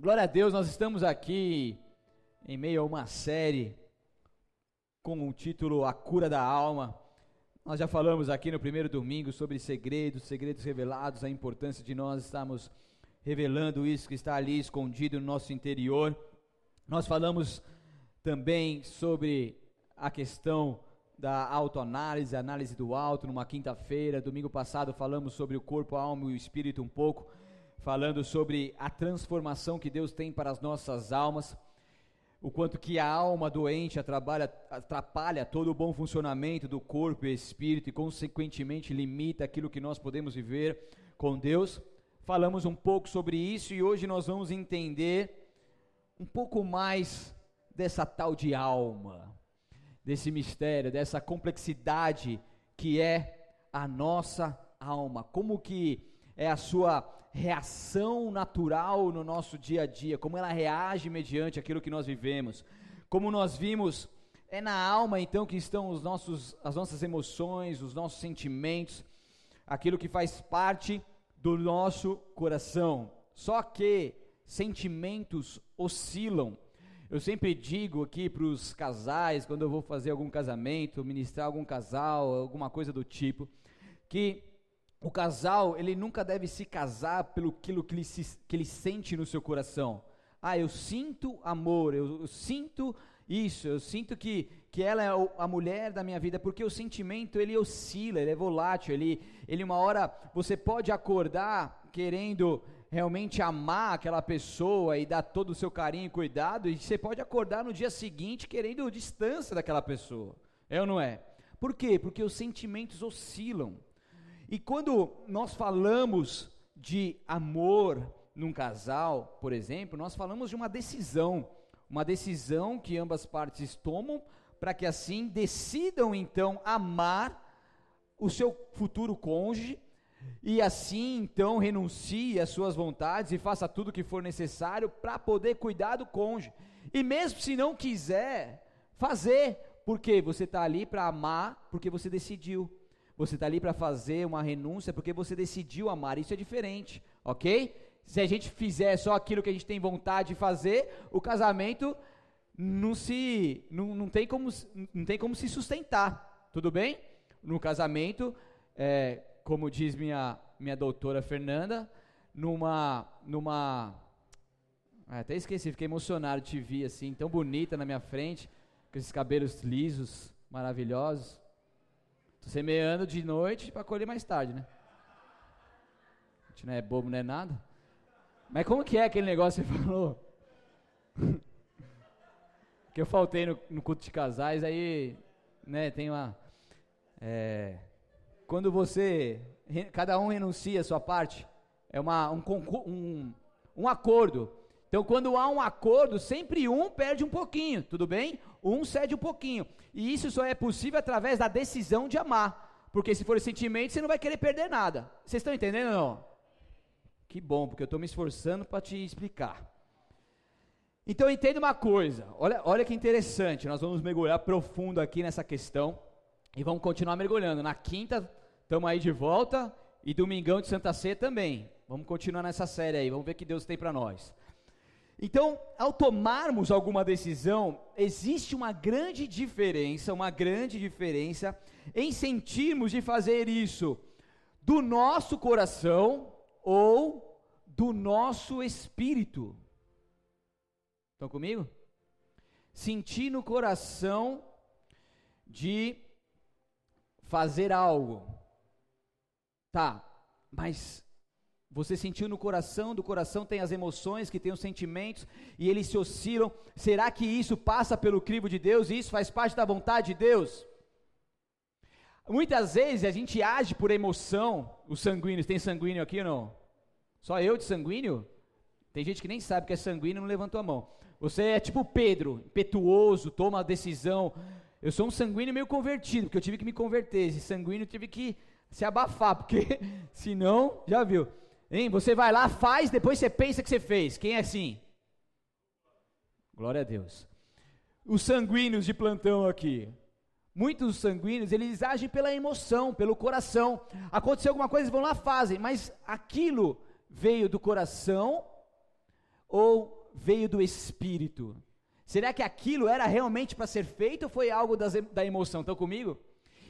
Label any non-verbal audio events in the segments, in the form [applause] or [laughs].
Glória a Deus, nós estamos aqui em meio a uma série com o título A Cura da Alma. Nós já falamos aqui no primeiro domingo sobre segredos, segredos revelados, a importância de nós estarmos revelando isso que está ali escondido no nosso interior. Nós falamos também sobre a questão da autoanálise, análise do alto, numa quinta-feira. Domingo passado falamos sobre o corpo, a alma e o espírito um pouco falando sobre a transformação que Deus tem para as nossas almas, o quanto que a alma doente atrapalha, atrapalha todo o bom funcionamento do corpo e espírito e, consequentemente, limita aquilo que nós podemos viver com Deus. Falamos um pouco sobre isso e hoje nós vamos entender um pouco mais dessa tal de alma, desse mistério, dessa complexidade que é a nossa alma, como que é a sua reação natural no nosso dia a dia, como ela reage mediante aquilo que nós vivemos. Como nós vimos, é na alma então que estão os nossos, as nossas emoções, os nossos sentimentos, aquilo que faz parte do nosso coração. Só que sentimentos oscilam. Eu sempre digo aqui para os casais, quando eu vou fazer algum casamento, ministrar algum casal, alguma coisa do tipo, que o casal, ele nunca deve se casar pelo aquilo que ele, se, que ele sente no seu coração. Ah, eu sinto amor, eu, eu sinto isso, eu sinto que, que ela é a mulher da minha vida, porque o sentimento ele oscila, ele é volátil, ele, ele uma hora você pode acordar querendo realmente amar aquela pessoa e dar todo o seu carinho e cuidado, e você pode acordar no dia seguinte querendo distância daquela pessoa. É ou não é? Por quê? Porque os sentimentos oscilam. E quando nós falamos de amor num casal, por exemplo, nós falamos de uma decisão, uma decisão que ambas partes tomam para que assim decidam então amar o seu futuro cônjuge e assim então renuncie às suas vontades e faça tudo o que for necessário para poder cuidar do cônjuge. E mesmo se não quiser fazer, porque você está ali para amar, porque você decidiu. Você está ali para fazer uma renúncia porque você decidiu amar. Isso é diferente, ok? Se a gente fizer só aquilo que a gente tem vontade de fazer, o casamento não se não, não, tem, como, não tem como se sustentar, tudo bem? No casamento, é, como diz minha, minha doutora Fernanda, numa. numa ah, até esqueci, fiquei emocionado de te ver assim, tão bonita na minha frente, com esses cabelos lisos, maravilhosos. Tô semeando de noite para colher mais tarde, né? A gente não é bobo, não é nada. Mas como que é aquele negócio que você [laughs] falou? que eu faltei no, no, culto de casais, aí, né, tem uma... É, quando você, cada um renuncia a sua parte, é uma, um, um, um acordo. Então, quando há um acordo, sempre um perde um pouquinho, tudo bem? Um cede um pouquinho. E isso só é possível através da decisão de amar. Porque se for sentimento, você não vai querer perder nada. Vocês estão entendendo ou não? Que bom, porque eu estou me esforçando para te explicar. Então entenda uma coisa, olha, olha que interessante, nós vamos mergulhar profundo aqui nessa questão e vamos continuar mergulhando. Na quinta, estamos aí de volta e domingão de Santa Ceia também. Vamos continuar nessa série aí, vamos ver o que Deus tem para nós. Então, ao tomarmos alguma decisão, existe uma grande diferença, uma grande diferença em sentirmos de fazer isso do nosso coração ou do nosso espírito. Estão comigo? Sentir no coração de fazer algo. Tá, mas você sentiu no coração, do coração tem as emoções, que tem os sentimentos, e eles se oscilam. Será que isso passa pelo crivo de Deus e isso faz parte da vontade de Deus? Muitas vezes a gente age por emoção, os sanguíneos, tem sanguíneo aqui ou não? Só eu de sanguíneo? Tem gente que nem sabe que é sanguíneo e não levantou a mão. Você é tipo Pedro, impetuoso, toma a decisão. Eu sou um sanguíneo meio convertido, porque eu tive que me converter. Esse sanguíneo tive que se abafar, [laughs] porque senão, já viu. Hein? Você vai lá, faz, depois você pensa que você fez. Quem é assim? Glória a Deus. Os sanguíneos de plantão aqui. Muitos sanguíneos, eles agem pela emoção, pelo coração. Aconteceu alguma coisa, eles vão lá, fazem, mas aquilo veio do coração ou veio do espírito? Será que aquilo era realmente para ser feito ou foi algo das, da emoção? Estão comigo?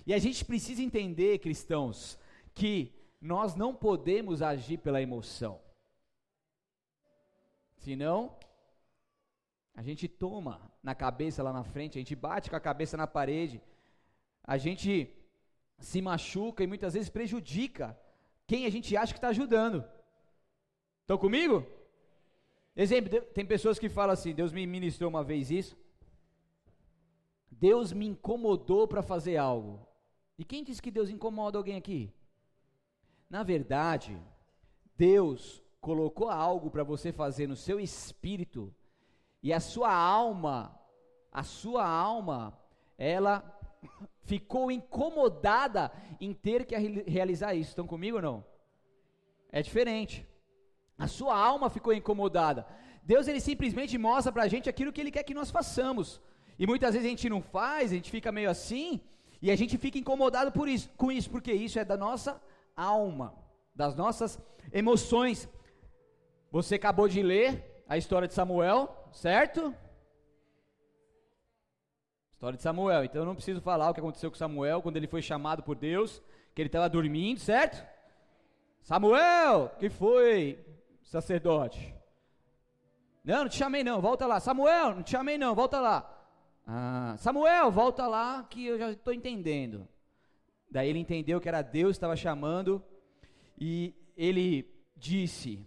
E a gente precisa entender, cristãos, que nós não podemos agir pela emoção. Senão, a gente toma na cabeça lá na frente, a gente bate com a cabeça na parede, a gente se machuca e muitas vezes prejudica quem a gente acha que está ajudando. Estão comigo? Exemplo, tem pessoas que falam assim: Deus me ministrou uma vez isso. Deus me incomodou para fazer algo. E quem disse que Deus incomoda alguém aqui? Na verdade, Deus colocou algo para você fazer no seu espírito e a sua alma, a sua alma, ela ficou incomodada em ter que realizar isso. Estão comigo ou não? É diferente. A sua alma ficou incomodada. Deus ele simplesmente mostra para a gente aquilo que Ele quer que nós façamos. E muitas vezes a gente não faz, a gente fica meio assim, e a gente fica incomodado por isso, com isso, porque isso é da nossa alma, das nossas emoções. Você acabou de ler a história de Samuel, certo? História de Samuel. Então eu não preciso falar o que aconteceu com Samuel quando ele foi chamado por Deus, que ele estava dormindo, certo? Samuel, que foi, sacerdote? Não, não te chamei não, volta lá. Samuel, não te chamei não, volta lá. Ah, Samuel, volta lá que eu já estou entendendo. Daí ele entendeu que era Deus que estava chamando e ele disse: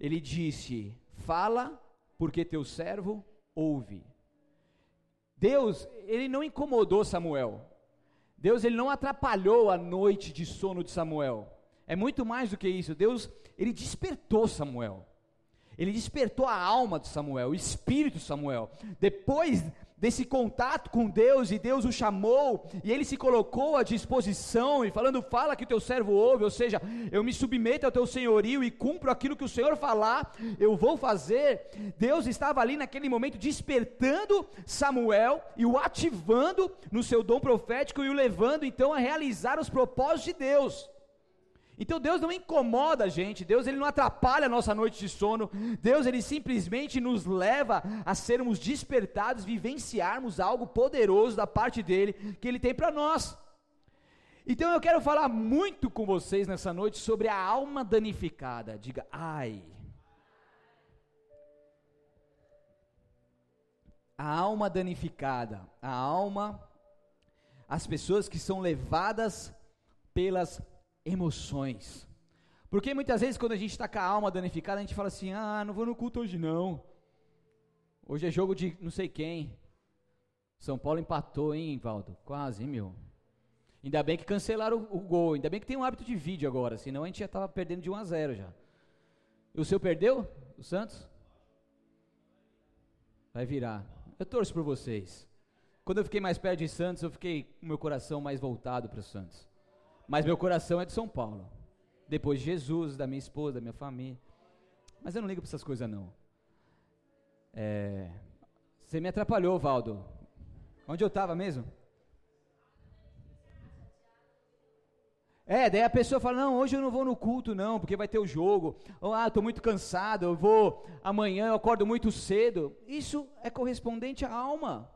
Ele disse: Fala, porque teu servo ouve. Deus, ele não incomodou Samuel. Deus, ele não atrapalhou a noite de sono de Samuel. É muito mais do que isso. Deus, ele despertou Samuel. Ele despertou a alma de Samuel, o espírito de Samuel. Depois desse contato com Deus e Deus o chamou e ele se colocou à disposição e falando fala que o teu servo ouve, ou seja, eu me submeto ao teu senhorio e cumpro aquilo que o Senhor falar, eu vou fazer. Deus estava ali naquele momento despertando Samuel e o ativando no seu dom profético e o levando então a realizar os propósitos de Deus. Então Deus não incomoda a gente, Deus ele não atrapalha a nossa noite de sono, Deus ele simplesmente nos leva a sermos despertados, vivenciarmos algo poderoso da parte dele que ele tem para nós. Então eu quero falar muito com vocês nessa noite sobre a alma danificada. Diga, ai. A alma danificada, a alma, as pessoas que são levadas pelas emoções. Porque muitas vezes quando a gente está com a alma danificada, a gente fala assim: ah, não vou no culto hoje não. Hoje é jogo de não sei quem. São Paulo empatou, hein, Valdo? Quase, hein, meu? Ainda bem que cancelaram o, gol. Ainda bem que tem um hábito de vídeo agora, senão a gente já estava perdendo de 1 a 0 já. E o seu perdeu? O Santos? Vai virar. Eu torço por vocês. Quando eu fiquei mais perto de Santos, eu fiquei com meu coração mais voltado para o Santos. Mas meu coração é de São Paulo. Depois de Jesus, da minha esposa, da minha família. Mas eu não ligo para essas coisas, não. É, você me atrapalhou, Valdo. Onde eu estava mesmo? É, daí a pessoa fala: Não, hoje eu não vou no culto, não, porque vai ter o jogo. Ou, ah, estou muito cansado, eu vou amanhã, eu acordo muito cedo. Isso é correspondente à alma.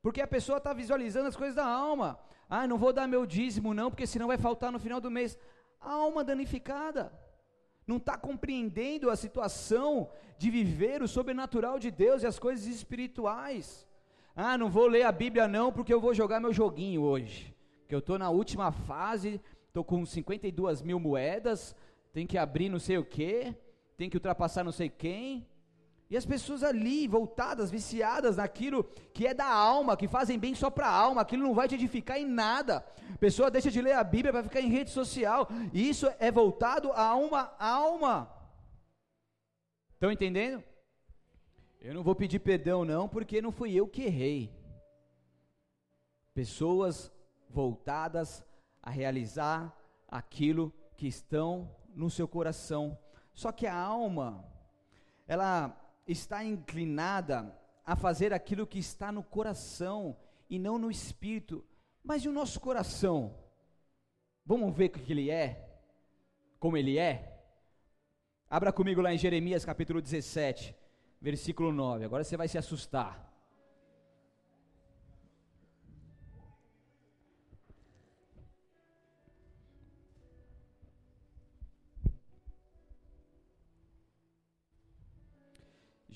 Porque a pessoa está visualizando as coisas da alma. Ah, não vou dar meu dízimo não, porque senão vai faltar no final do mês. A alma danificada. Não está compreendendo a situação de viver o sobrenatural de Deus e as coisas espirituais. Ah, não vou ler a Bíblia não, porque eu vou jogar meu joguinho hoje. Que eu estou na última fase, estou com 52 mil moedas, tem que abrir não sei o que, tem que ultrapassar não sei quem. E as pessoas ali, voltadas, viciadas naquilo que é da alma, que fazem bem só para a alma, aquilo não vai te edificar em nada. A pessoa deixa de ler a Bíblia para ficar em rede social, e isso é voltado a uma alma. Estão entendendo? Eu não vou pedir perdão, não, porque não fui eu que errei. Pessoas voltadas a realizar aquilo que estão no seu coração. Só que a alma, ela está inclinada a fazer aquilo que está no coração e não no espírito. Mas e o nosso coração? Vamos ver o que ele é? Como ele é? Abra comigo lá em Jeremias capítulo 17, versículo 9. Agora você vai se assustar.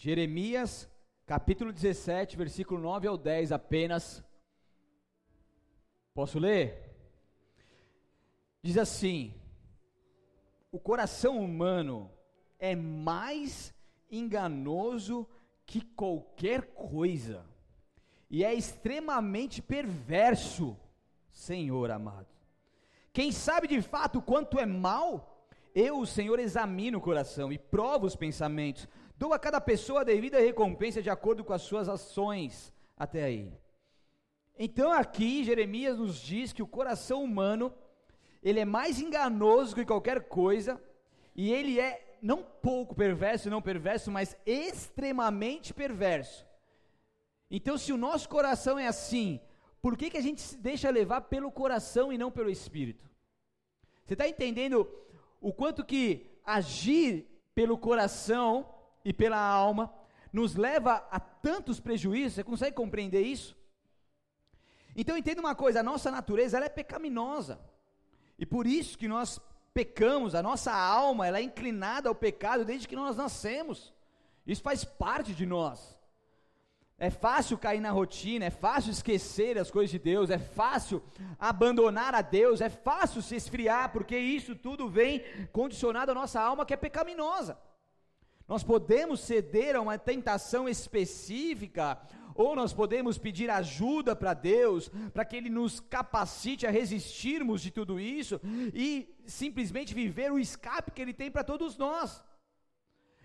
Jeremias, capítulo 17, versículo 9 ao 10 apenas. Posso ler? Diz assim: O coração humano é mais enganoso que qualquer coisa, e é extremamente perverso, Senhor amado. Quem sabe de fato quanto é mal? Eu, o Senhor, examino o coração e provo os pensamentos Dou a cada pessoa a devida recompensa de acordo com as suas ações. Até aí. Então aqui Jeremias nos diz que o coração humano, ele é mais enganoso que qualquer coisa, e ele é não pouco perverso, não perverso, mas extremamente perverso. Então se o nosso coração é assim, por que, que a gente se deixa levar pelo coração e não pelo espírito? Você está entendendo o quanto que agir pelo coração e pela alma, nos leva a tantos prejuízos, você consegue compreender isso? Então entenda uma coisa, a nossa natureza ela é pecaminosa, e por isso que nós pecamos, a nossa alma ela é inclinada ao pecado desde que nós nascemos, isso faz parte de nós. É fácil cair na rotina, é fácil esquecer as coisas de Deus, é fácil abandonar a Deus, é fácil se esfriar, porque isso tudo vem condicionado à nossa alma que é pecaminosa. Nós podemos ceder a uma tentação específica, ou nós podemos pedir ajuda para Deus, para que Ele nos capacite a resistirmos de tudo isso e simplesmente viver o escape que Ele tem para todos nós.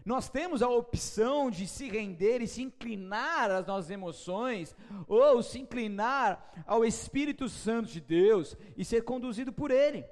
Nós temos a opção de se render e se inclinar às nossas emoções, ou se inclinar ao Espírito Santo de Deus e ser conduzido por Ele.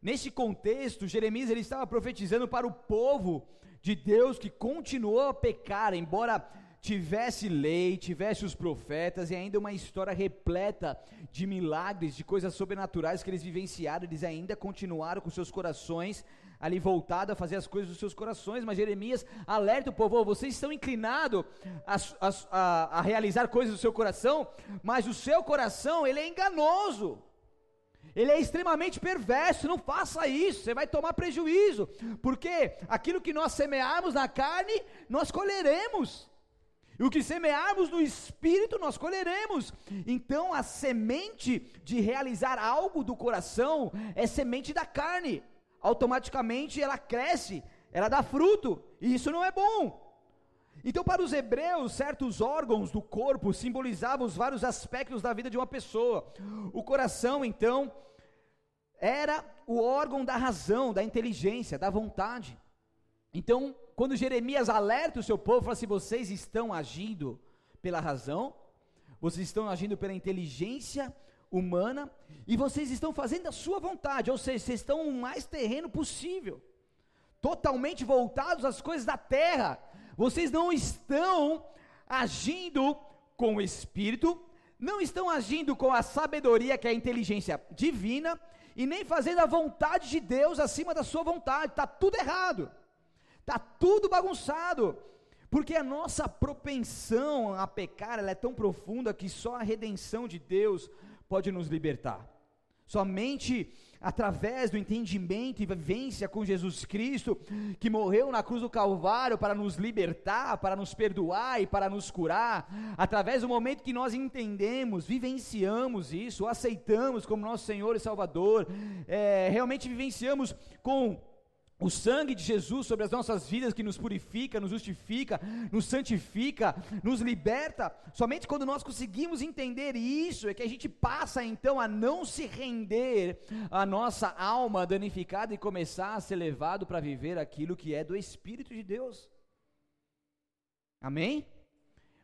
Neste contexto, Jeremias ele estava profetizando para o povo de Deus que continuou a pecar, embora tivesse lei, tivesse os profetas e ainda uma história repleta de milagres, de coisas sobrenaturais que eles vivenciaram, eles ainda continuaram com seus corações ali voltados a fazer as coisas dos seus corações, mas Jeremias alerta o povo: oh, vocês estão inclinados a, a, a realizar coisas do seu coração, mas o seu coração ele é enganoso. Ele é extremamente perverso, não faça isso, você vai tomar prejuízo, porque aquilo que nós semearmos na carne, nós colheremos. E o que semearmos no espírito, nós colheremos. Então, a semente de realizar algo do coração é semente da carne. Automaticamente ela cresce, ela dá fruto, e isso não é bom. Então, para os hebreus, certos órgãos do corpo simbolizavam os vários aspectos da vida de uma pessoa. O coração, então, era o órgão da razão, da inteligência, da vontade. Então, quando Jeremias alerta o seu povo, fala assim: vocês estão agindo pela razão, vocês estão agindo pela inteligência humana e vocês estão fazendo a sua vontade, ou seja, vocês estão o mais terreno possível, totalmente voltados às coisas da terra vocês não estão agindo com o Espírito, não estão agindo com a sabedoria, que é a inteligência divina, e nem fazendo a vontade de Deus acima da sua vontade. Está tudo errado, está tudo bagunçado, porque a nossa propensão a pecar é tão profunda que só a redenção de Deus pode nos libertar. Somente através do entendimento e vivência com Jesus Cristo, que morreu na cruz do Calvário para nos libertar, para nos perdoar e para nos curar, através do momento que nós entendemos, vivenciamos isso, aceitamos como nosso Senhor e Salvador, é, realmente vivenciamos com o sangue de Jesus sobre as nossas vidas que nos purifica, nos justifica, nos santifica, nos liberta. Somente quando nós conseguimos entender isso é que a gente passa então a não se render à nossa alma danificada e começar a ser levado para viver aquilo que é do Espírito de Deus. Amém?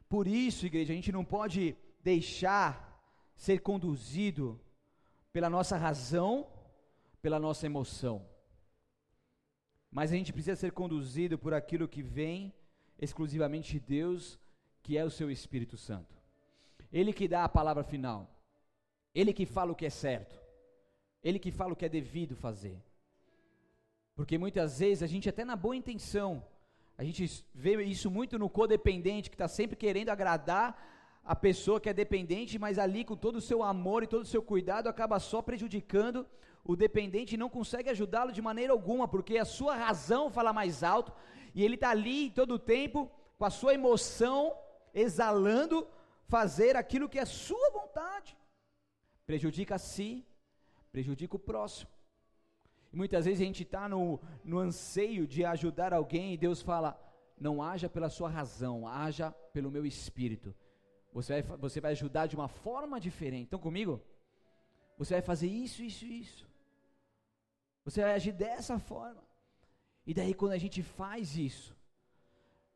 Por isso, igreja, a gente não pode deixar ser conduzido pela nossa razão, pela nossa emoção mas a gente precisa ser conduzido por aquilo que vem exclusivamente de Deus, que é o seu Espírito Santo. Ele que dá a palavra final. Ele que fala o que é certo. Ele que fala o que é devido fazer. Porque muitas vezes a gente, até na boa intenção, a gente vê isso muito no codependente, que está sempre querendo agradar a pessoa que é dependente, mas ali com todo o seu amor e todo o seu cuidado acaba só prejudicando o dependente não consegue ajudá-lo de maneira alguma, porque a sua razão fala mais alto e ele está ali todo o tempo com a sua emoção exalando fazer aquilo que é sua vontade. Prejudica a si, prejudica o próximo. E muitas vezes a gente está no, no anseio de ajudar alguém e Deus fala: não haja pela sua razão, haja pelo meu espírito. Você vai, você vai ajudar de uma forma diferente. Então, comigo? Você vai fazer isso, isso, isso. Você vai agir dessa forma. E daí, quando a gente faz isso,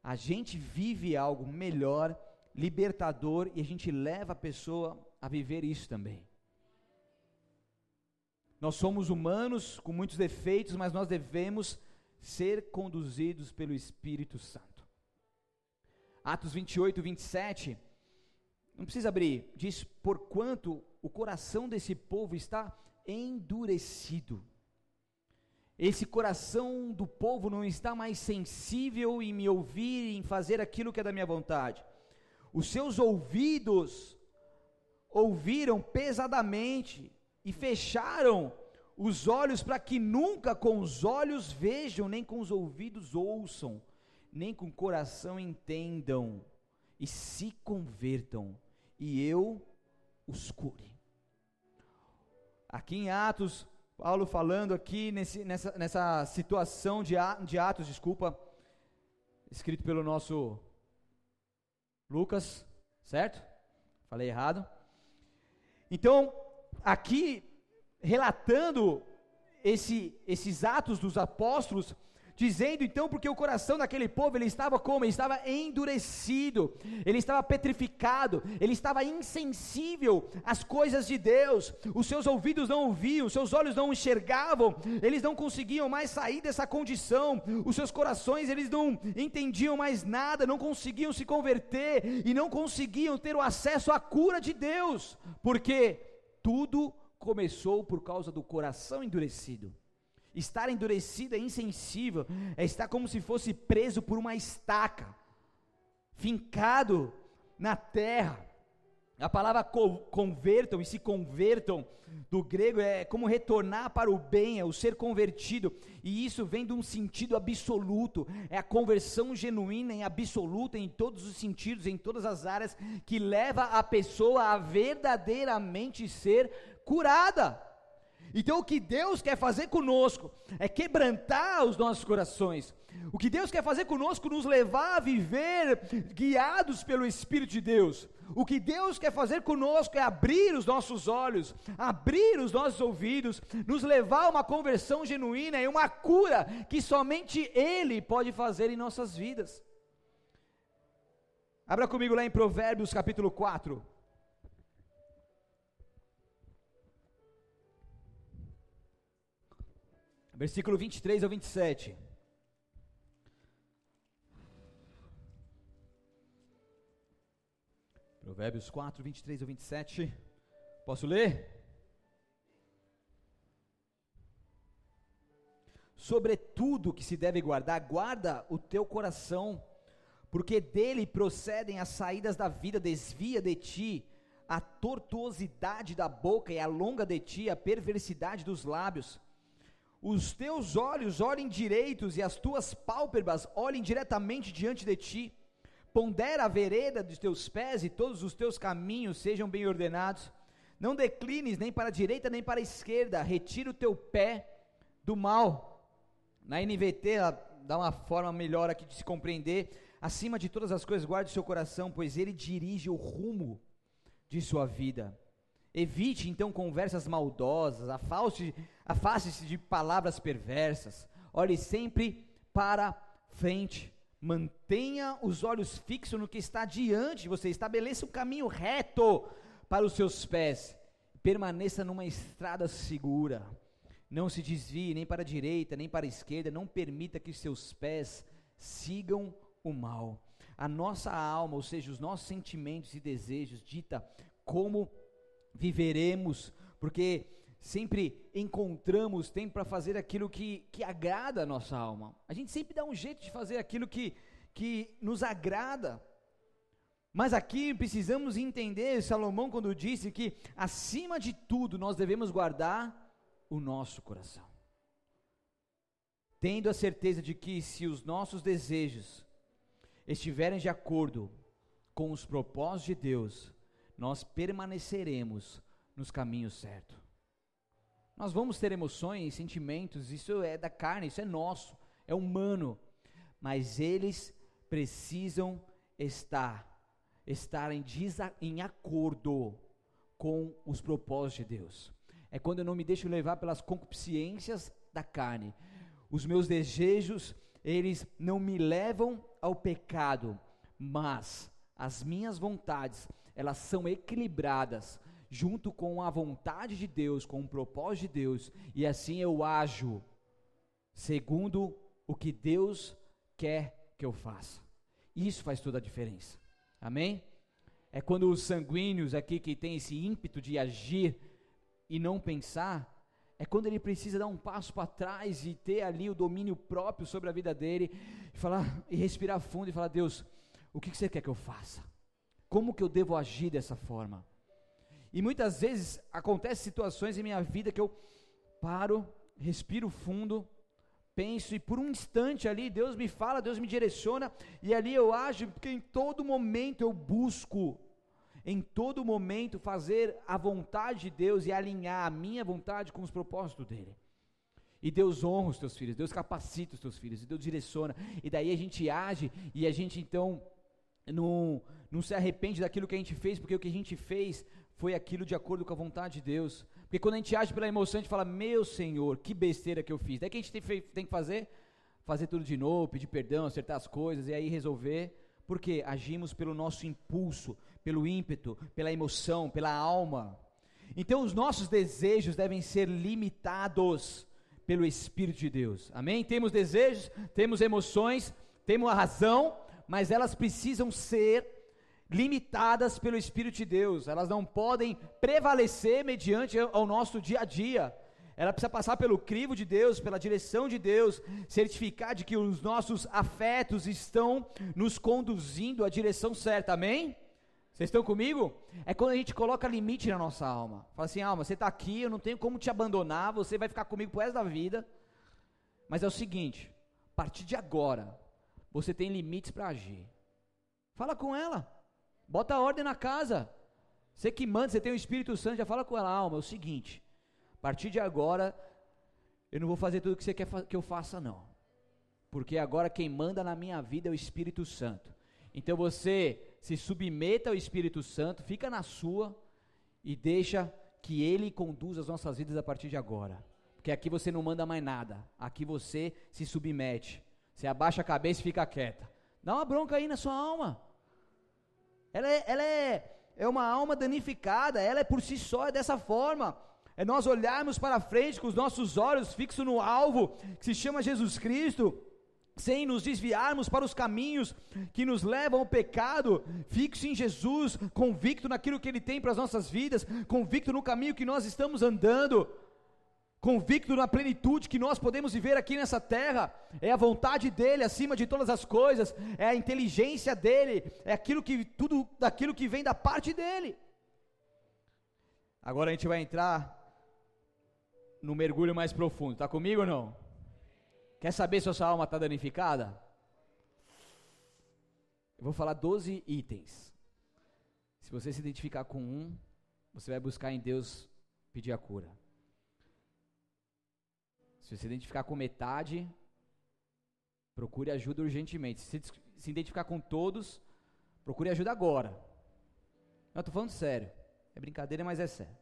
a gente vive algo melhor, libertador, e a gente leva a pessoa a viver isso também. Nós somos humanos com muitos defeitos, mas nós devemos ser conduzidos pelo Espírito Santo. Atos 28, 27, não precisa abrir, diz: Porquanto o coração desse povo está endurecido. Esse coração do povo não está mais sensível em me ouvir, em fazer aquilo que é da minha vontade. Os seus ouvidos ouviram pesadamente e fecharam os olhos para que nunca com os olhos vejam, nem com os ouvidos ouçam, nem com o coração entendam e se convertam, e eu os cure. Aqui em Atos, Paulo falando aqui nesse, nessa, nessa situação de, de Atos, desculpa, escrito pelo nosso Lucas, certo? Falei errado. Então, aqui, relatando esse, esses atos dos apóstolos, dizendo então porque o coração daquele povo ele estava como? Ele estava endurecido, ele estava petrificado, ele estava insensível às coisas de Deus. Os seus ouvidos não ouviam, os seus olhos não enxergavam, eles não conseguiam mais sair dessa condição. Os seus corações eles não entendiam mais nada, não conseguiam se converter e não conseguiam ter o acesso à cura de Deus, porque tudo começou por causa do coração endurecido. Estar endurecido é insensível, é estar como se fosse preso por uma estaca, fincado na terra. A palavra convertam e se convertam do grego é como retornar para o bem, é o ser convertido, e isso vem de um sentido absoluto, é a conversão genuína em absoluta em todos os sentidos, em todas as áreas, que leva a pessoa a verdadeiramente ser curada. Então, o que Deus quer fazer conosco é quebrantar os nossos corações. O que Deus quer fazer conosco, nos levar a viver guiados pelo Espírito de Deus. O que Deus quer fazer conosco é abrir os nossos olhos, abrir os nossos ouvidos, nos levar a uma conversão genuína e uma cura que somente Ele pode fazer em nossas vidas. Abra comigo lá em Provérbios capítulo 4. Versículo 23 ao 27. Provérbios 4, 23 ao 27. Posso ler? Sobretudo que se deve guardar, guarda o teu coração, porque dele procedem as saídas da vida, desvia de ti a tortuosidade da boca e alonga de ti a perversidade dos lábios os teus olhos olhem direitos e as tuas pálpebras olhem diretamente diante de ti. Pondera a vereda dos teus pés e todos os teus caminhos sejam bem ordenados. Não declines nem para a direita nem para a esquerda. Retira o teu pé do mal. Na NVT, dá uma forma melhor aqui de se compreender. Acima de todas as coisas, guarde o seu coração, pois ele dirige o rumo de sua vida. Evite então conversas maldosas, afaste-se de palavras perversas, olhe sempre para frente, mantenha os olhos fixos no que está diante de você, estabeleça um caminho reto para os seus pés, permaneça numa estrada segura, não se desvie nem para a direita, nem para a esquerda, não permita que seus pés sigam o mal. A nossa alma, ou seja, os nossos sentimentos e desejos, dita como viveremos, porque sempre encontramos tempo para fazer aquilo que, que agrada a nossa alma. A gente sempre dá um jeito de fazer aquilo que, que nos agrada. Mas aqui precisamos entender, Salomão, quando disse que, acima de tudo, nós devemos guardar o nosso coração. Tendo a certeza de que, se os nossos desejos estiverem de acordo com os propósitos de Deus, nós permaneceremos nos caminhos certos. Nós vamos ter emoções, sentimentos, isso é da carne, isso é nosso, é humano, mas eles precisam estar estar em, em acordo com os propósitos de Deus. É quando eu não me deixo levar pelas concupiscências da carne. Os meus desejos, eles não me levam ao pecado, mas as minhas vontades, elas são equilibradas junto com a vontade de Deus, com o propósito de Deus, e assim eu ajo segundo o que Deus quer que eu faça. Isso faz toda a diferença. Amém? É quando os sanguíneos aqui que tem esse ímpeto de agir e não pensar, é quando ele precisa dar um passo para trás e ter ali o domínio próprio sobre a vida dele, e falar e respirar fundo e falar: Deus, o que você quer que eu faça? Como que eu devo agir dessa forma? E muitas vezes acontecem situações em minha vida que eu paro, respiro fundo penso, e por um instante ali, Deus me fala, Deus me direciona, e ali eu ajo, porque em todo momento eu busco, em todo momento, fazer a vontade de Deus e alinhar a minha vontade com os propósitos dEle. E Deus honra os teus filhos, Deus capacita os teus filhos, Deus direciona, e daí a gente age, e a gente então não, não se arrepende daquilo que a gente fez, porque o que a gente fez foi aquilo de acordo com a vontade de Deus. Porque quando a gente age pela emoção, a gente fala, meu Senhor, que besteira que eu fiz. Daí que a gente tem, tem que fazer? Fazer tudo de novo, pedir perdão, acertar as coisas e aí resolver. Porque agimos pelo nosso impulso, pelo ímpeto, pela emoção, pela alma. Então os nossos desejos devem ser limitados pelo Espírito de Deus. Amém? Temos desejos, temos emoções, temos a razão, mas elas precisam ser limitadas pelo Espírito de Deus, elas não podem prevalecer mediante ao nosso dia a dia. Ela precisa passar pelo crivo de Deus, pela direção de Deus, certificar de que os nossos afetos estão nos conduzindo à direção certa, amém? Vocês estão comigo? É quando a gente coloca limite na nossa alma. Fala assim, alma, você está aqui, eu não tenho como te abandonar, você vai ficar comigo pro resto da vida. Mas é o seguinte, a partir de agora, você tem limites para agir. Fala com ela. Bota ordem na casa. Você que manda, você tem o Espírito Santo, já fala com ela, alma, é o seguinte, a partir de agora, eu não vou fazer tudo o que você quer que eu faça, não. Porque agora quem manda na minha vida é o Espírito Santo. Então você se submeta ao Espírito Santo, fica na sua e deixa que ele conduza as nossas vidas a partir de agora. Porque aqui você não manda mais nada. Aqui você se submete. Você abaixa a cabeça e fica quieta. Dá uma bronca aí na sua alma. Ela é, ela é, é uma alma danificada, ela é por si só é dessa forma. É nós olharmos para frente com os nossos olhos fixos no alvo, que se chama Jesus Cristo, sem nos desviarmos para os caminhos que nos levam ao pecado, fixo em Jesus, convicto naquilo que Ele tem para as nossas vidas, convicto no caminho que nós estamos andando convicto na plenitude que nós podemos viver aqui nessa terra, é a vontade dele acima de todas as coisas, é a inteligência dele, é aquilo que tudo daquilo que vem da parte dele. Agora a gente vai entrar no mergulho mais profundo. Tá comigo ou não? Quer saber se a sua alma está danificada? Eu vou falar 12 itens. Se você se identificar com um, você vai buscar em Deus pedir a cura. Se você identificar com metade, procure ajuda urgentemente. Se se identificar com todos, procure ajuda agora. Não, estou falando sério. É brincadeira, mas é sério.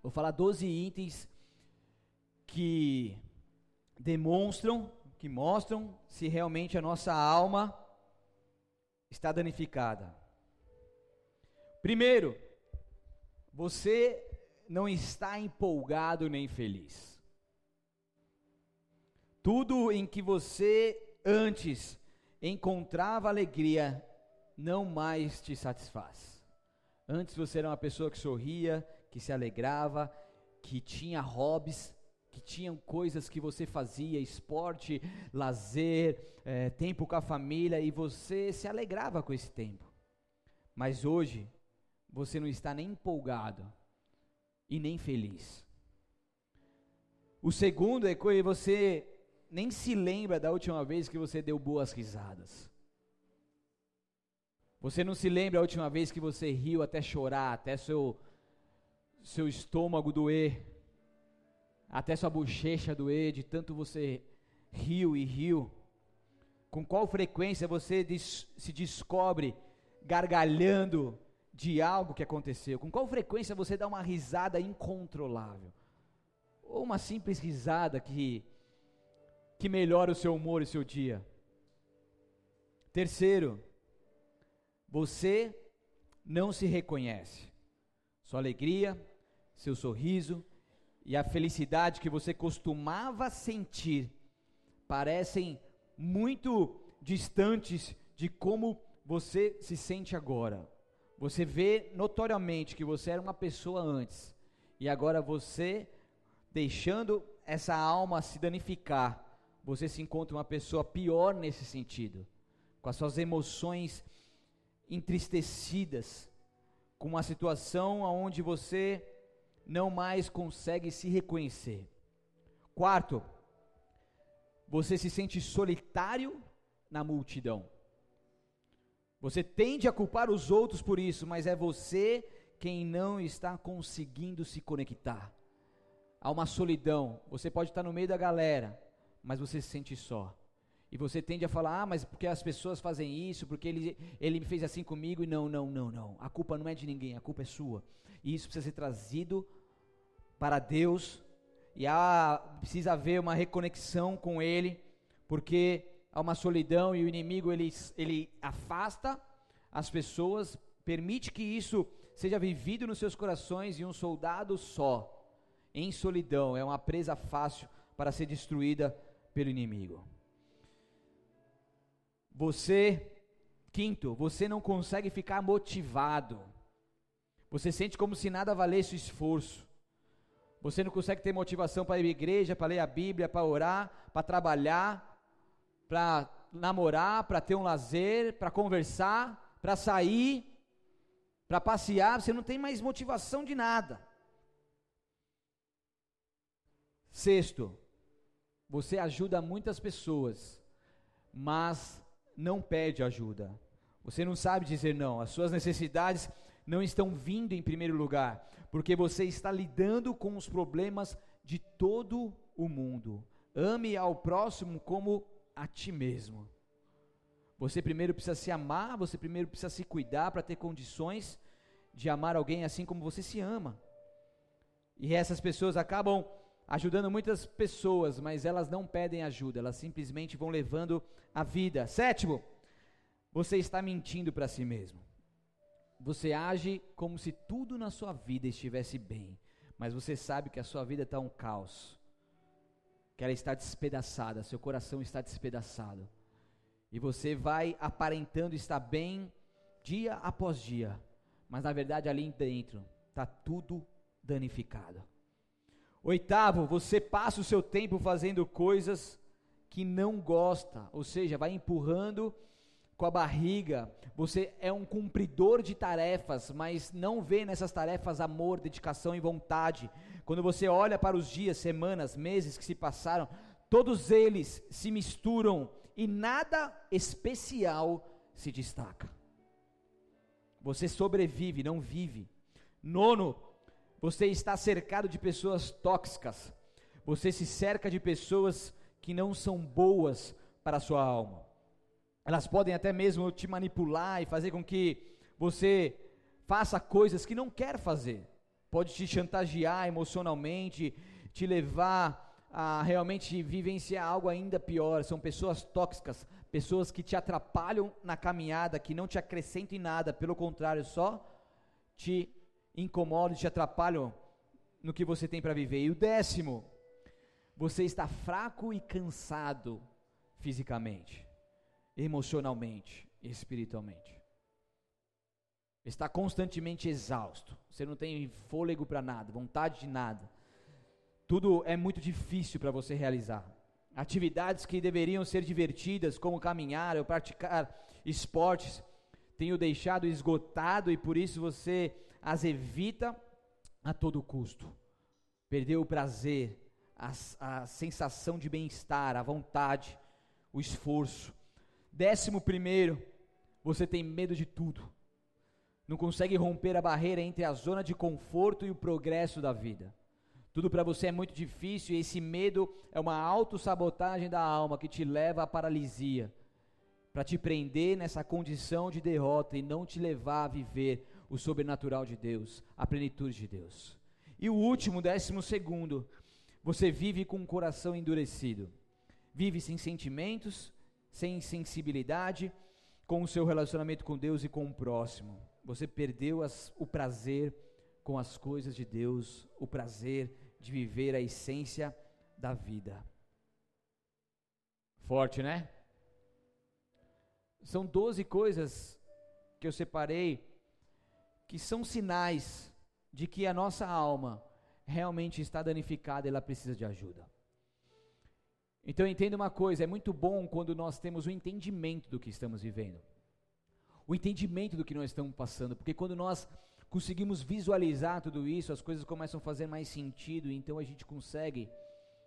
Vou falar 12 itens que demonstram, que mostram se realmente a nossa alma está danificada. Primeiro, você não está empolgado nem feliz. Tudo em que você antes encontrava alegria não mais te satisfaz. Antes você era uma pessoa que sorria, que se alegrava, que tinha hobbies, que tinham coisas que você fazia, esporte, lazer, é, tempo com a família, e você se alegrava com esse tempo. Mas hoje, você não está nem empolgado e nem feliz. O segundo é que você nem se lembra da última vez que você deu boas risadas. Você não se lembra a última vez que você riu até chorar, até seu, seu estômago doer, até sua bochecha doer, de tanto você riu e riu. Com qual frequência você des, se descobre gargalhando de algo que aconteceu? Com qual frequência você dá uma risada incontrolável? Ou uma simples risada que, que melhora o seu humor e seu dia? Terceiro, você não se reconhece. Sua alegria, seu sorriso e a felicidade que você costumava sentir parecem muito distantes de como você se sente agora. Você vê notoriamente que você era uma pessoa antes e agora você deixando essa alma se danificar, você se encontra uma pessoa pior nesse sentido, com as suas emoções entristecidas com uma situação onde você não mais consegue se reconhecer. Quarto, você se sente solitário na multidão. Você tende a culpar os outros por isso, mas é você quem não está conseguindo se conectar. Há uma solidão. Você pode estar no meio da galera, mas você se sente só. E você tende a falar, ah, mas porque as pessoas fazem isso, porque ele, ele me fez assim comigo, e não, não, não, não. A culpa não é de ninguém, a culpa é sua. E isso precisa ser trazido para Deus, e há, precisa haver uma reconexão com Ele, porque há uma solidão e o inimigo ele, ele afasta as pessoas, permite que isso seja vivido nos seus corações, e um soldado só, em solidão, é uma presa fácil para ser destruída pelo inimigo. Você, quinto, você não consegue ficar motivado. Você sente como se nada valesse o esforço. Você não consegue ter motivação para ir à igreja, para ler a Bíblia, para orar, para trabalhar, para namorar, para ter um lazer, para conversar, para sair, para passear. Você não tem mais motivação de nada. Sexto, você ajuda muitas pessoas, mas não pede ajuda. Você não sabe dizer não. As suas necessidades não estão vindo em primeiro lugar, porque você está lidando com os problemas de todo o mundo. Ame ao próximo como a ti mesmo. Você primeiro precisa se amar, você primeiro precisa se cuidar para ter condições de amar alguém assim como você se ama. E essas pessoas acabam ajudando muitas pessoas, mas elas não pedem ajuda, elas simplesmente vão levando a vida. Sétimo, você está mentindo para si mesmo. Você age como se tudo na sua vida estivesse bem, mas você sabe que a sua vida está um caos, que ela está despedaçada, seu coração está despedaçado, e você vai aparentando estar bem dia após dia, mas na verdade ali dentro está tudo danificado. Oitavo, você passa o seu tempo fazendo coisas que não gosta, ou seja, vai empurrando com a barriga. Você é um cumpridor de tarefas, mas não vê nessas tarefas amor, dedicação e vontade. Quando você olha para os dias, semanas, meses que se passaram, todos eles se misturam e nada especial se destaca. Você sobrevive, não vive. Nono, você está cercado de pessoas tóxicas. Você se cerca de pessoas que não são boas para a sua alma. Elas podem até mesmo te manipular e fazer com que você faça coisas que não quer fazer. Pode te chantagear emocionalmente, te levar a realmente vivenciar algo ainda pior. São pessoas tóxicas, pessoas que te atrapalham na caminhada, que não te acrescentam em nada, pelo contrário, só te incomodam, te atrapalham no que você tem para viver. E o décimo, você está fraco e cansado fisicamente, emocionalmente espiritualmente. está constantemente exausto, você não tem fôlego para nada, vontade de nada. Tudo é muito difícil para você realizar. Atividades que deveriam ser divertidas, como caminhar ou praticar esportes, tenho deixado esgotado e por isso você as evita a todo custo. Perdeu o prazer, a, a sensação de bem-estar, a vontade, o esforço. Décimo primeiro, você tem medo de tudo. Não consegue romper a barreira entre a zona de conforto e o progresso da vida. Tudo para você é muito difícil e esse medo é uma autossabotagem da alma que te leva à paralisia, para te prender nessa condição de derrota e não te levar a viver o sobrenatural de Deus, a plenitude de Deus. E o último, décimo segundo, você vive com um coração endurecido, vive sem sentimentos, sem sensibilidade, com o seu relacionamento com Deus e com o próximo. Você perdeu as, o prazer com as coisas de Deus, o prazer de viver a essência da vida. Forte, né? São doze coisas que eu separei que são sinais de que a nossa alma realmente está danificada e ela precisa de ajuda. Então entenda uma coisa, é muito bom quando nós temos o entendimento do que estamos vivendo. O entendimento do que nós estamos passando, porque quando nós conseguimos visualizar tudo isso, as coisas começam a fazer mais sentido, então a gente consegue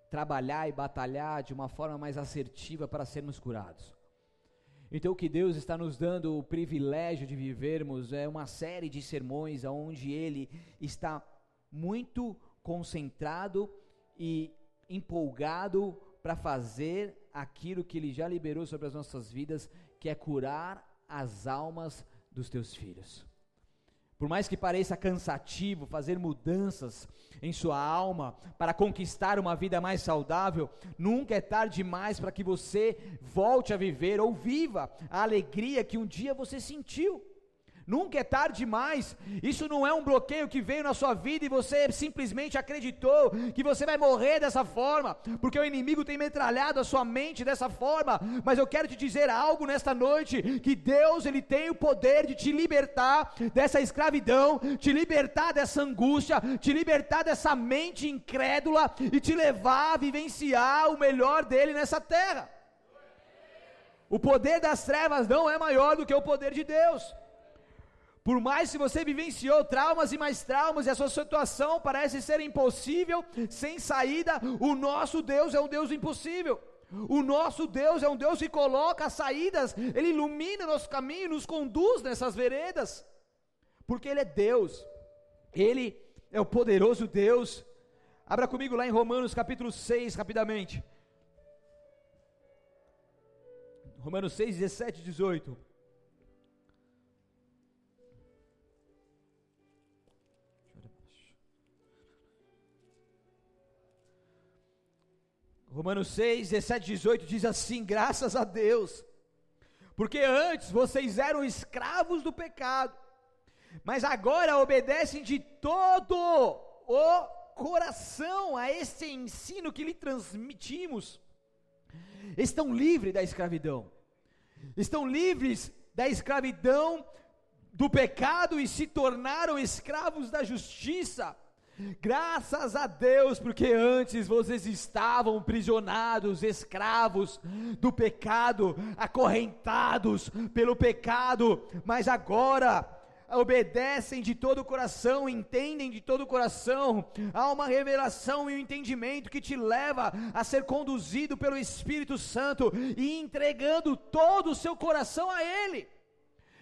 trabalhar e batalhar de uma forma mais assertiva para sermos curados. Então, o que Deus está nos dando o privilégio de vivermos é uma série de sermões onde Ele está muito concentrado e empolgado para fazer aquilo que Ele já liberou sobre as nossas vidas, que é curar as almas dos teus filhos. Por mais que pareça cansativo fazer mudanças em sua alma para conquistar uma vida mais saudável, nunca é tarde demais para que você volte a viver ou viva a alegria que um dia você sentiu. Nunca é tarde demais. Isso não é um bloqueio que veio na sua vida e você simplesmente acreditou que você vai morrer dessa forma, porque o inimigo tem metralhado a sua mente dessa forma. Mas eu quero te dizer algo nesta noite: que Deus ele tem o poder de te libertar dessa escravidão, te libertar dessa angústia, te libertar dessa mente incrédula e te levar a vivenciar o melhor dele nessa terra. O poder das trevas não é maior do que o poder de Deus. Por mais que você vivenciou traumas e mais traumas e a sua situação parece ser impossível, sem saída, o nosso Deus é um Deus impossível. O nosso Deus é um Deus que coloca as saídas, Ele ilumina nosso caminho, nos conduz nessas veredas, porque Ele é Deus, Ele é o poderoso Deus. Abra comigo lá em Romanos capítulo 6, rapidamente. Romanos 6, 17 e 18. Romanos 6, 17, 18 diz assim: graças a Deus, porque antes vocês eram escravos do pecado, mas agora obedecem de todo o coração a esse ensino que lhe transmitimos. Estão livres da escravidão, estão livres da escravidão do pecado e se tornaram escravos da justiça. Graças a Deus, porque antes vocês estavam prisionados, escravos do pecado, acorrentados pelo pecado, mas agora obedecem de todo o coração, entendem de todo o coração, há uma revelação e um entendimento que te leva a ser conduzido pelo Espírito Santo e entregando todo o seu coração a Ele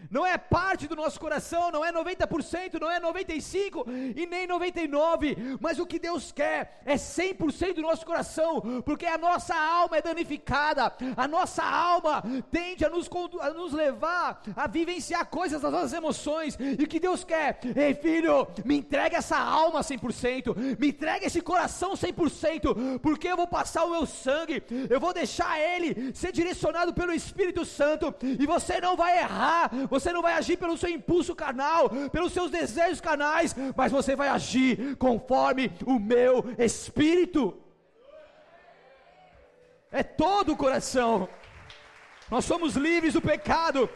não é parte do nosso coração, não é 90%, não é 95% e nem 99%, mas o que Deus quer é 100% do nosso coração, porque a nossa alma é danificada, a nossa alma tende a nos, a nos levar a vivenciar coisas das nossas emoções, e o que Deus quer, ei filho, me entrega essa alma 100%, me entrega esse coração 100%, porque eu vou passar o meu sangue, eu vou deixar ele ser direcionado pelo Espírito Santo, e você não vai errar, você não vai agir pelo seu impulso carnal, pelos seus desejos carnais, mas você vai agir conforme o meu espírito. É todo o coração. Nós somos livres do pecado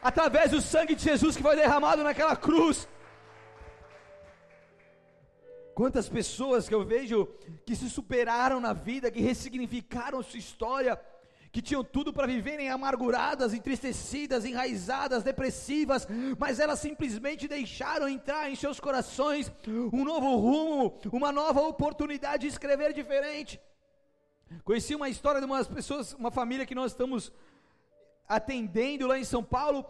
através do sangue de Jesus que foi derramado naquela cruz. Quantas pessoas que eu vejo que se superaram na vida, que ressignificaram sua história, que tinham tudo para viverem amarguradas, entristecidas, enraizadas, depressivas, mas elas simplesmente deixaram entrar em seus corações um novo rumo, uma nova oportunidade de escrever diferente. Conheci uma história de umas pessoas, uma família que nós estamos atendendo lá em São Paulo,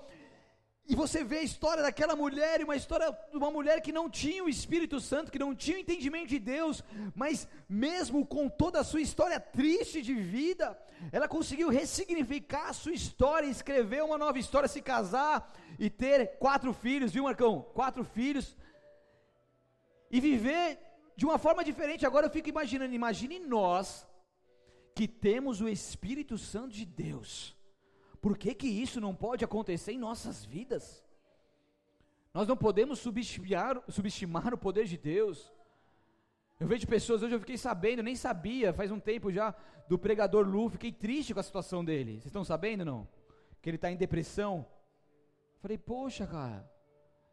e você vê a história daquela mulher, e uma história de uma mulher que não tinha o Espírito Santo, que não tinha o entendimento de Deus, mas mesmo com toda a sua história triste de vida, ela conseguiu ressignificar a sua história, escrever uma nova história, se casar e ter quatro filhos, viu Marcão? Quatro filhos, e viver de uma forma diferente. Agora eu fico imaginando, imagine nós, que temos o Espírito Santo de Deus, por que, que isso não pode acontecer em nossas vidas? Nós não podemos subestimar, subestimar o poder de Deus. Eu vejo pessoas, hoje eu fiquei sabendo, nem sabia, faz um tempo já, do pregador Lu, fiquei triste com a situação dele. Vocês estão sabendo não? Que ele está em depressão. Falei, poxa, cara,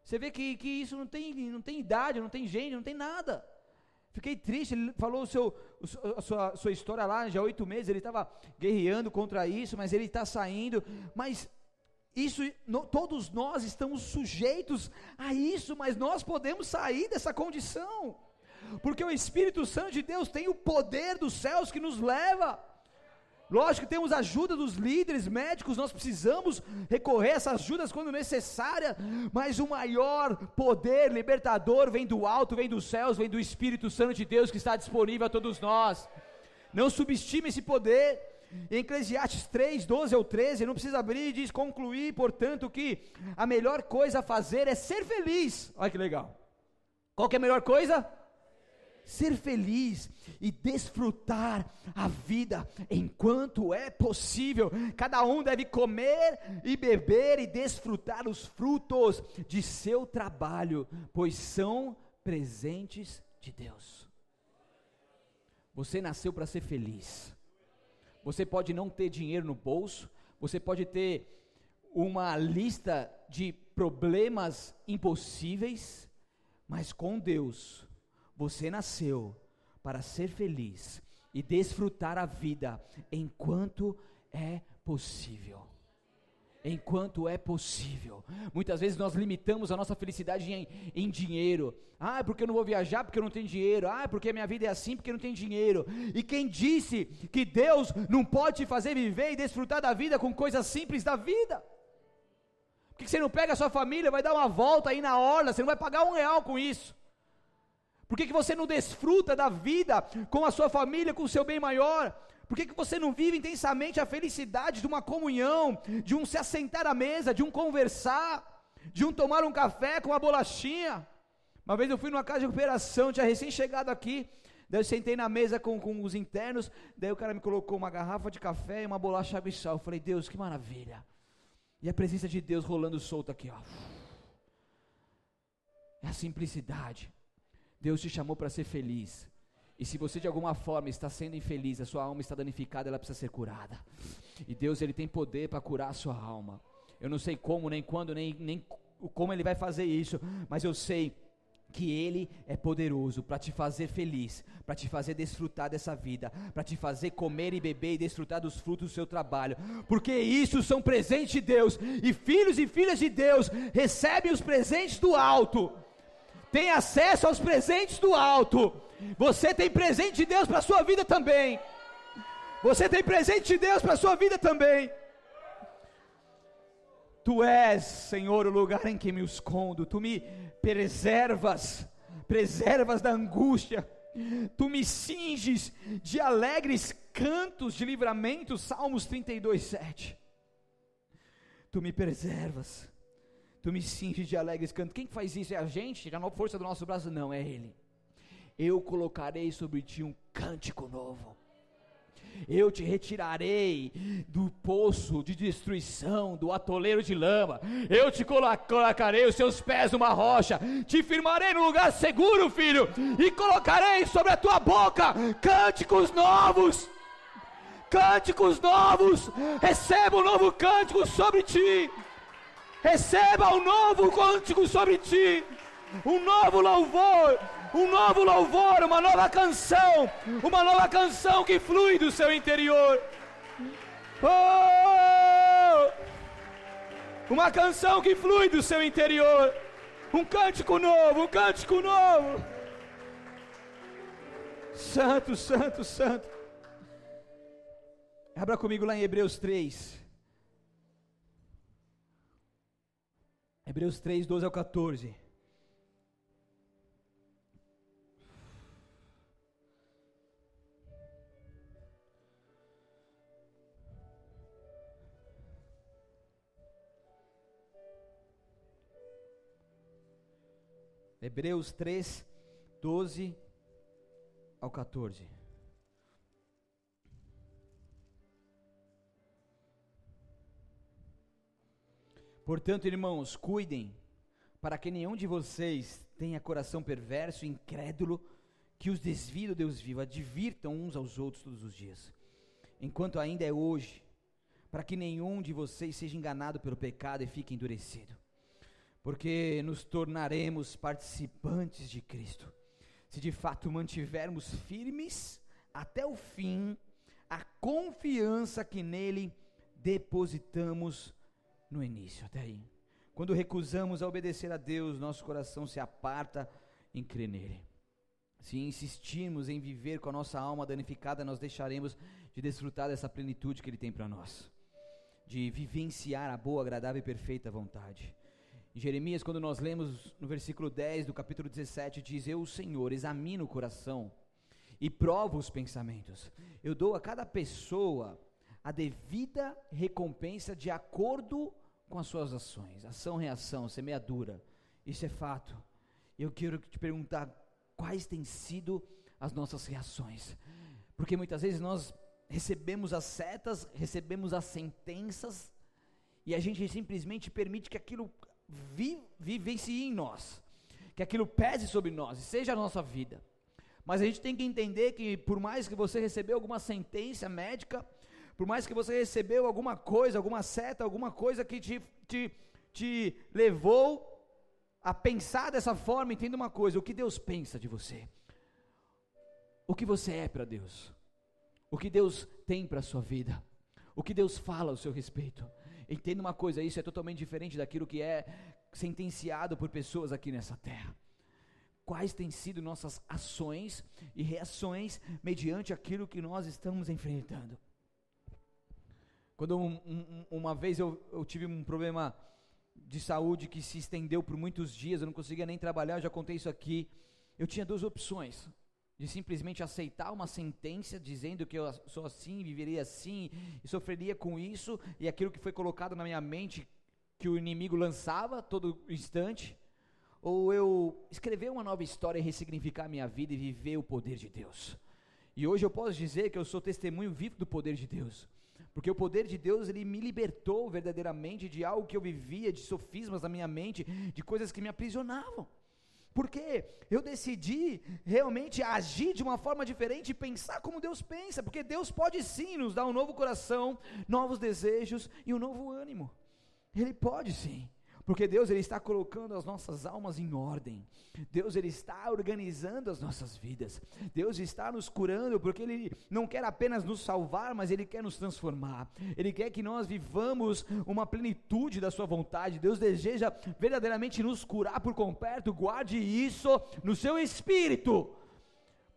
você vê que, que isso não tem, não tem idade, não tem gênero, não tem nada. Fiquei triste, ele falou o seu, a sua, sua história lá, já oito meses, ele estava guerreando contra isso, mas ele está saindo, mas isso, no, todos nós estamos sujeitos a isso, mas nós podemos sair dessa condição, porque o Espírito Santo de Deus tem o poder dos céus que nos leva, Lógico que temos ajuda dos líderes médicos, nós precisamos recorrer a essas ajudas quando necessária, mas o maior poder libertador vem do alto, vem dos céus, vem do Espírito Santo de Deus que está disponível a todos nós. Não subestime esse poder. Em Eclesiastes 3, 12 ou 13, não precisa abrir, diz: concluir, portanto, que a melhor coisa a fazer é ser feliz. Olha que legal. Qual que é a melhor coisa? Ser feliz e desfrutar a vida enquanto é possível. Cada um deve comer e beber e desfrutar os frutos de seu trabalho, pois são presentes de Deus. Você nasceu para ser feliz. Você pode não ter dinheiro no bolso, você pode ter uma lista de problemas impossíveis, mas com Deus você nasceu para ser feliz e desfrutar a vida enquanto é possível. Enquanto é possível. Muitas vezes nós limitamos a nossa felicidade em, em dinheiro. Ah, porque eu não vou viajar porque eu não tenho dinheiro. Ah, porque minha vida é assim porque eu não tenho dinheiro. E quem disse que Deus não pode te fazer viver e desfrutar da vida com coisas simples da vida? Por que você não pega a sua família, vai dar uma volta aí na orla, você não vai pagar um real com isso? Por que, que você não desfruta da vida com a sua família, com o seu bem maior? Por que, que você não vive intensamente a felicidade de uma comunhão, de um se assentar à mesa, de um conversar, de um tomar um café com uma bolachinha? Uma vez eu fui numa casa de recuperação, tinha recém-chegado aqui, daí eu sentei na mesa com, com os internos, daí o cara me colocou uma garrafa de café e uma bolacha água e sal. Eu falei, Deus, que maravilha. E a presença de Deus rolando solta aqui, ó. É a simplicidade. Deus te chamou para ser feliz. E se você de alguma forma está sendo infeliz, a sua alma está danificada, ela precisa ser curada. E Deus ele tem poder para curar a sua alma. Eu não sei como, nem quando, nem, nem como ele vai fazer isso, mas eu sei que Ele é poderoso para te fazer feliz, para te fazer desfrutar dessa vida, para te fazer comer e beber e desfrutar dos frutos do seu trabalho, porque isso são presentes de Deus, e filhos e filhas de Deus recebem os presentes do alto tem acesso aos presentes do alto. Você tem presente de Deus para a sua vida também. Você tem presente de Deus para a sua vida também. Tu és, Senhor, o lugar em que me escondo. Tu me preservas, preservas da angústia. Tu me cinges de alegres cantos de livramento. Salmos 32, 7. Tu me preservas Tu me cinges de alegres cantos. Quem faz isso? É a gente? A força do nosso braço? Não, é Ele. Eu colocarei sobre ti um cântico novo. Eu te retirarei do poço de destruição, do atoleiro de lama. Eu te colocarei os seus pés numa rocha. Te firmarei no lugar seguro, filho. E colocarei sobre a tua boca cânticos novos cânticos novos. Receba um novo cântico sobre ti. Receba um novo cântico sobre ti. Um novo louvor, um novo louvor, uma nova canção, uma nova canção que flui do seu interior. Oh! Uma canção que flui do seu interior. Um cântico novo, um cântico novo. Santo, santo, santo. Abra comigo lá em Hebreus 3. Hebreus 3, 12 ao 14. Hebreus 3, 12 ao 14. Portanto, irmãos, cuidem, para que nenhum de vocês tenha coração perverso incrédulo, que os desvie do Deus vivo, advirtam uns aos outros todos os dias, enquanto ainda é hoje, para que nenhum de vocês seja enganado pelo pecado e fique endurecido. Porque nos tornaremos participantes de Cristo, se de fato mantivermos firmes até o fim a confiança que nele depositamos no início. Até aí. Quando recusamos a obedecer a Deus, nosso coração se aparta em crer nele. Se insistirmos em viver com a nossa alma danificada, nós deixaremos de desfrutar dessa plenitude que Ele tem para nós, de vivenciar a boa, agradável e perfeita vontade. Em Jeremias, quando nós lemos no versículo 10 do capítulo 17, diz: Eu, Senhor, examino o coração e provo os pensamentos. Eu dou a cada pessoa a devida recompensa de acordo com as suas ações. Ação, reação, semeadura. Isso é fato. Eu quero te perguntar quais têm sido as nossas reações. Porque muitas vezes nós recebemos as setas, recebemos as sentenças, e a gente simplesmente permite que aquilo vi, vivencie em nós, que aquilo pese sobre nós e seja a nossa vida. Mas a gente tem que entender que por mais que você recebeu alguma sentença médica, por mais que você recebeu alguma coisa, alguma seta, alguma coisa que te, te, te levou a pensar dessa forma, entenda uma coisa: o que Deus pensa de você, o que você é para Deus, o que Deus tem para a sua vida, o que Deus fala ao seu respeito. Entenda uma coisa, isso é totalmente diferente daquilo que é sentenciado por pessoas aqui nessa terra. Quais têm sido nossas ações e reações mediante aquilo que nós estamos enfrentando? Quando um, um, uma vez eu, eu tive um problema de saúde que se estendeu por muitos dias, eu não conseguia nem trabalhar, eu já contei isso aqui. Eu tinha duas opções de simplesmente aceitar uma sentença dizendo que eu sou assim, viveria assim e sofreria com isso e aquilo que foi colocado na minha mente que o inimigo lançava todo instante, ou eu escrever uma nova história e ressignificar a minha vida e viver o poder de Deus. E hoje eu posso dizer que eu sou testemunho vivo do poder de Deus. Porque o poder de Deus, ele me libertou verdadeiramente de algo que eu vivia, de sofismas na minha mente, de coisas que me aprisionavam. Porque eu decidi realmente agir de uma forma diferente e pensar como Deus pensa, porque Deus pode sim nos dar um novo coração, novos desejos e um novo ânimo. Ele pode sim. Porque Deus ele está colocando as nossas almas em ordem. Deus ele está organizando as nossas vidas. Deus está nos curando porque ele não quer apenas nos salvar, mas ele quer nos transformar. Ele quer que nós vivamos uma plenitude da sua vontade. Deus deseja verdadeiramente nos curar por completo. Guarde isso no seu espírito.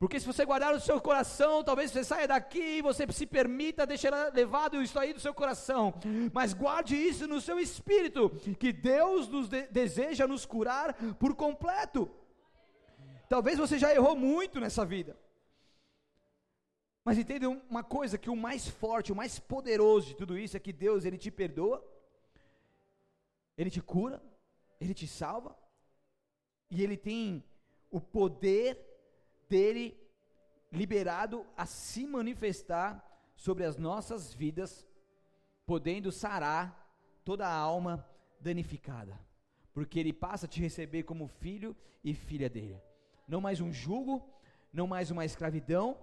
Porque se você guardar no seu coração, talvez você saia daqui e você se permita deixar levado isso aí do seu coração. Mas guarde isso no seu espírito, que Deus nos de deseja nos curar por completo. Talvez você já errou muito nessa vida. Mas entenda uma coisa, que o mais forte, o mais poderoso de tudo isso é que Deus, Ele te perdoa, Ele te cura, Ele te salva, e Ele tem o poder dele liberado a se manifestar sobre as nossas vidas, podendo sarar toda a alma danificada, porque ele passa a te receber como filho e filha dele. Não mais um jugo, não mais uma escravidão,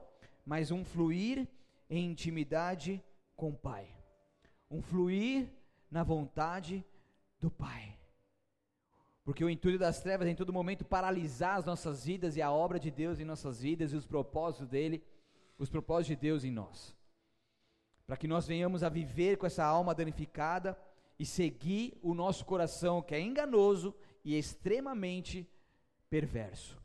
mas um fluir em intimidade com o Pai, um fluir na vontade do Pai. Porque o intuito das trevas é em todo momento paralisar as nossas vidas e a obra de Deus em nossas vidas e os propósitos dele, os propósitos de Deus em nós. Para que nós venhamos a viver com essa alma danificada e seguir o nosso coração que é enganoso e extremamente perverso.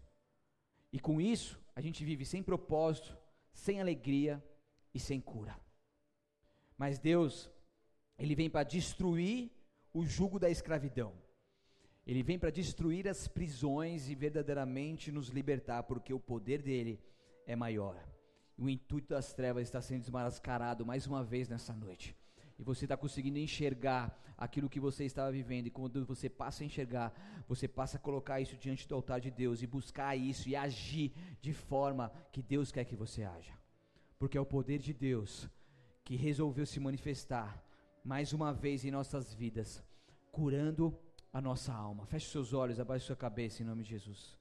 E com isso, a gente vive sem propósito, sem alegria e sem cura. Mas Deus, Ele vem para destruir o jugo da escravidão. Ele vem para destruir as prisões e verdadeiramente nos libertar, porque o poder dele é maior. O intuito das trevas está sendo desmascarado mais uma vez nessa noite. E você está conseguindo enxergar aquilo que você estava vivendo. E quando você passa a enxergar, você passa a colocar isso diante do altar de Deus e buscar isso e agir de forma que Deus quer que você haja. Porque é o poder de Deus que resolveu se manifestar mais uma vez em nossas vidas, curando a nossa alma. Feche seus olhos, abaixe sua cabeça em nome de Jesus.